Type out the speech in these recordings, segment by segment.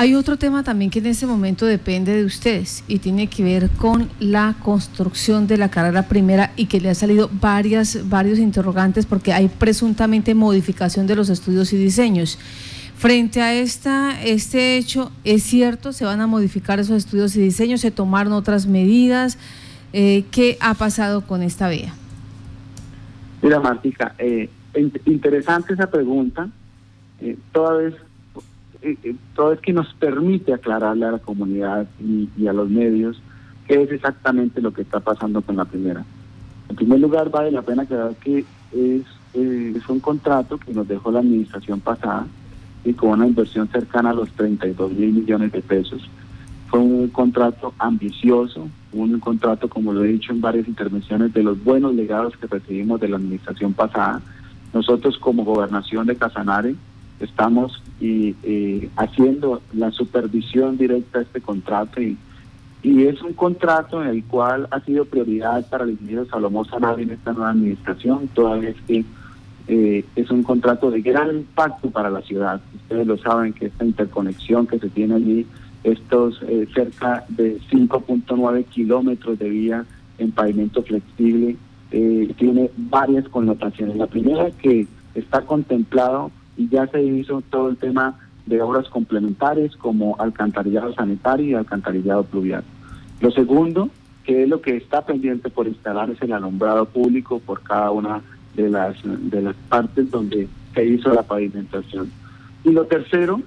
Hay otro tema también que en este momento depende de ustedes y tiene que ver con la construcción de la carrera primera y que le ha salido varias, varios interrogantes porque hay presuntamente modificación de los estudios y diseños. Frente a esta, este hecho, ¿es cierto? ¿Se van a modificar esos estudios y diseños? ¿Se tomaron otras medidas? Eh, ¿Qué ha pasado con esta vía? Mira, Martica, eh, interesante esa pregunta. Eh, toda vez eh, eh, todo es que nos permite aclararle a la comunidad y, a los medios qué es exactamente lo que está pasando con la primera. En primer lugar, vale la pena aclarar que es, eh, es un contrato que nos dejó la administración pasada y con una inversión cercana a los 32 mil millones de pesos. Fue un contrato ambicioso, un contrato, como lo he dicho en varias intervenciones, de los buenos legados que recibimos de la administración pasada. Nosotros como gobernación de Casanare estamos y, eh, haciendo la supervisión directa de este contrato y, y es un contrato en el cual ha sido prioridad para el ingeniero Salomón Sanabria en esta nueva administración, toda vez que eh, es un contrato de gran impacto para la ciudad. Ustedes lo saben que esta interconexión que se tiene allí, estos eh, cerca de 5.9 kilómetros de vía en pavimento flexible, tiene varias connotaciones. La primera que está contemplado y ya se hizo todo el tema de obras complementarias como alcantarillado sanitario y alcantarillado pluvial. Lo segundo, que es lo que está pendiente por instalar, es el alumbrado público por cada una de las, de las partes donde se hizo la pavimentación. Y lo tercero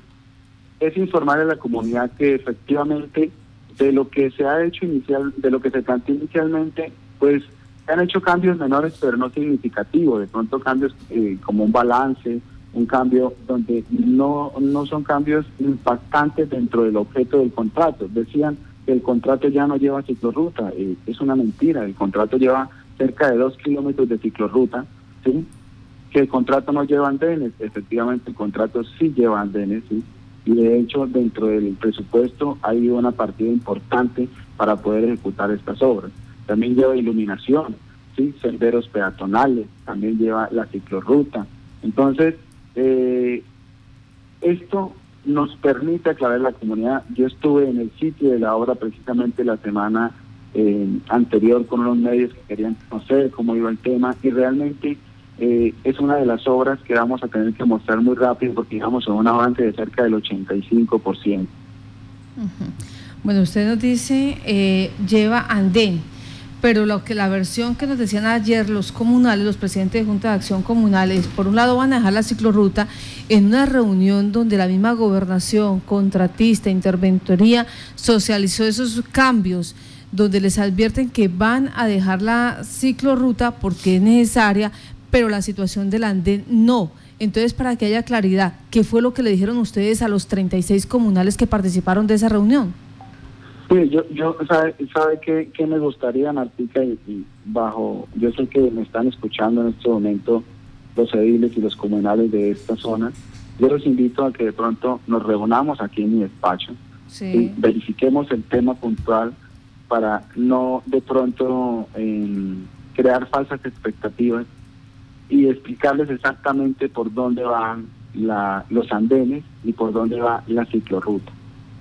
es informar a la comunidad que efectivamente de lo que se ha hecho inicial, de lo que se planteó inicialmente, pues se han hecho cambios menores pero no significativos, de pronto cambios eh, como un balance, un cambio donde no, no son cambios impactantes dentro del objeto del contrato. Decían que el contrato ya no lleva ciclorruta, eh, es una mentira, el contrato lleva cerca de dos kilómetros de ciclorruta, ¿sí? que el contrato no lleva andenes, efectivamente el contrato sí lleva andenes, ¿sí? y de hecho dentro del presupuesto hay una partida importante para poder ejecutar estas obras. También lleva iluminación, ¿sí? senderos peatonales, también lleva la ciclorruta. Entonces, eh, esto nos permite aclarar la comunidad. Yo estuve en el sitio de la obra precisamente la semana eh, anterior con unos medios que querían conocer cómo iba el tema y realmente eh, es una de las obras que vamos a tener que mostrar muy rápido porque digamos en un avance de cerca del 85%. Bueno, usted nos dice eh, lleva andén pero lo que la versión que nos decían ayer los comunales, los presidentes de Junta de Acción Comunales, por un lado van a dejar la ciclorruta en una reunión donde la misma gobernación, contratista, interventoría socializó esos cambios, donde les advierten que van a dejar la ciclorruta porque es necesaria, pero la situación del andén no. Entonces, para que haya claridad, ¿qué fue lo que le dijeron ustedes a los 36 comunales que participaron de esa reunión? Sí, yo, yo sabe, sabe que, me gustaría, Martica, y, bajo, yo sé que me están escuchando en este momento los ediles y los comunales de esta zona. Yo los invito a que de pronto nos reunamos aquí en mi despacho y verifiquemos el tema puntual para no de pronto em, crear falsas expectativas y explicarles exactamente por dónde van la, los andenes y por dónde va la ciclorruta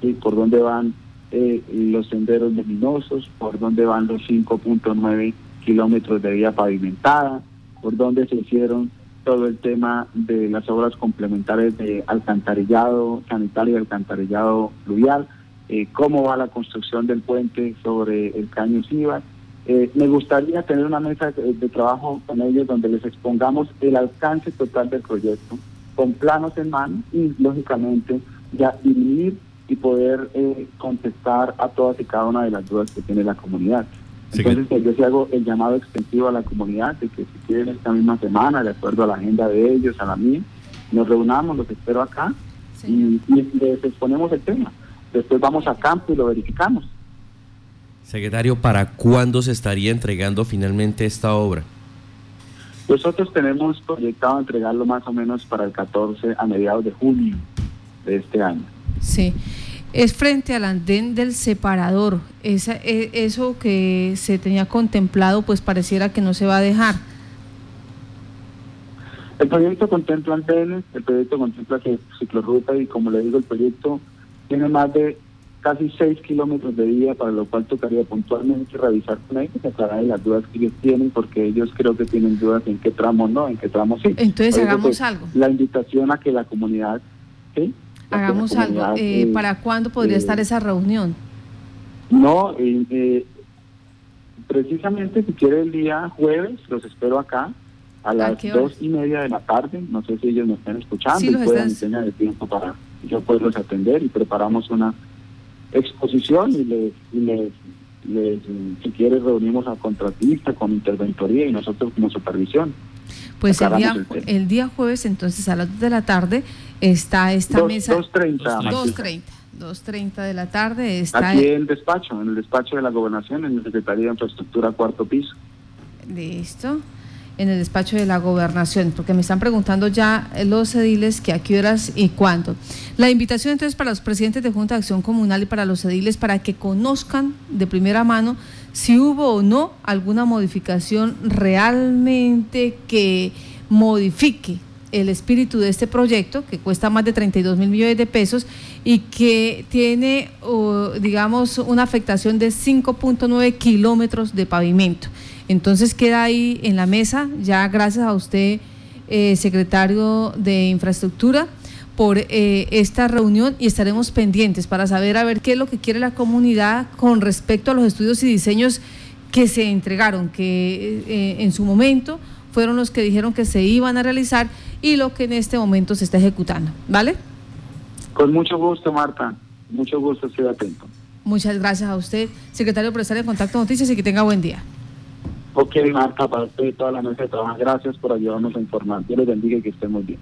y por dónde van eh, los senderos luminosos, por donde van los 5.9 kilómetros de vía pavimentada, por donde se hicieron todo el tema de las obras complementarias de alcantarillado sanitario y alcantarillado fluvial, eh, cómo va la construcción del puente sobre el caño Siva. Eh, me gustaría tener una mesa de, trabajo con ellos donde les expongamos el alcance total del proyecto, con planos en mano y, lógicamente, ya dirimir y poder eh, contestar a todas y cada una de las dudas que tiene la comunidad. Entonces, pues, yo sí hago el llamado extensivo a la comunidad de que si quieren esta misma semana, de acuerdo a la agenda de ellos, a la mía, nos reunamos, los espero acá y, les exponemos el tema. Después vamos a campo y lo verificamos. Secretario, ¿para cuándo se estaría entregando finalmente esta obra? Nosotros tenemos proyectado entregarlo más o menos para el 14 a mediados de junio de este año. Sí, es frente al andén del separador. Esa, e, eso que se tenía contemplado, pues pareciera que no se va a dejar. El proyecto contempla andenes, el proyecto contempla ciclorruta y como le digo, el proyecto tiene más de casi 6 kilómetros de vía, para lo cual tocaría puntualmente revisar con ellos y aclarar las dudas que ellos tienen, porque ellos creo que tienen dudas en qué tramo no, en qué tramo sí. Entonces hagamos pues, algo. La invitación a que la comunidad... ¿sí? Hagamos algo. Eh, ¿Para cuándo podría estar esa reunión? No, eh, precisamente si quiere el día jueves, los espero acá a las dos y media de la tarde. No sé si ellos me están escuchando sí, y puedan tener de tiempo para yo poderlos atender y preparamos una exposición y les, si quiere reunimos a contratista con interventoría y nosotros como supervisión. Pues el día, el, día jueves entonces a las 2 de la tarde está esta mesa. 2.30. 2.30. 2.30 de la tarde está... Aquí en el despacho, en el despacho de la gobernación, en la Secretaría de Infraestructura, cuarto piso. Listo en el despacho de la gobernación, porque me están preguntando ya los ediles que a qué horas y cuándo. La invitación entonces para los presidentes de Junta de Acción Comunal y para los ediles para que conozcan de primera mano si hubo o no alguna modificación realmente que modifique el espíritu de este proyecto, que cuesta más de 32 mil millones de pesos y que tiene, digamos, una afectación de 5.9 kilómetros de pavimento. Entonces queda ahí en la mesa, ya gracias a usted, eh, secretario de Infraestructura, por eh, esta reunión y estaremos pendientes para saber a ver qué es lo que quiere la comunidad con respecto a los estudios y diseños que se entregaron, que eh, en su momento fueron los que dijeron que se iban a realizar y lo que en este momento se está ejecutando. ¿Vale? Con mucho gusto, Marta. Mucho gusto, estoy atento. Muchas gracias a usted, secretario, por estar en Contacto Noticias y que tenga buen día. Ok, Marta, para usted y toda la mesa de trabajo, gracias por ayudarnos a informar. Dios les bendiga y que estén muy bien.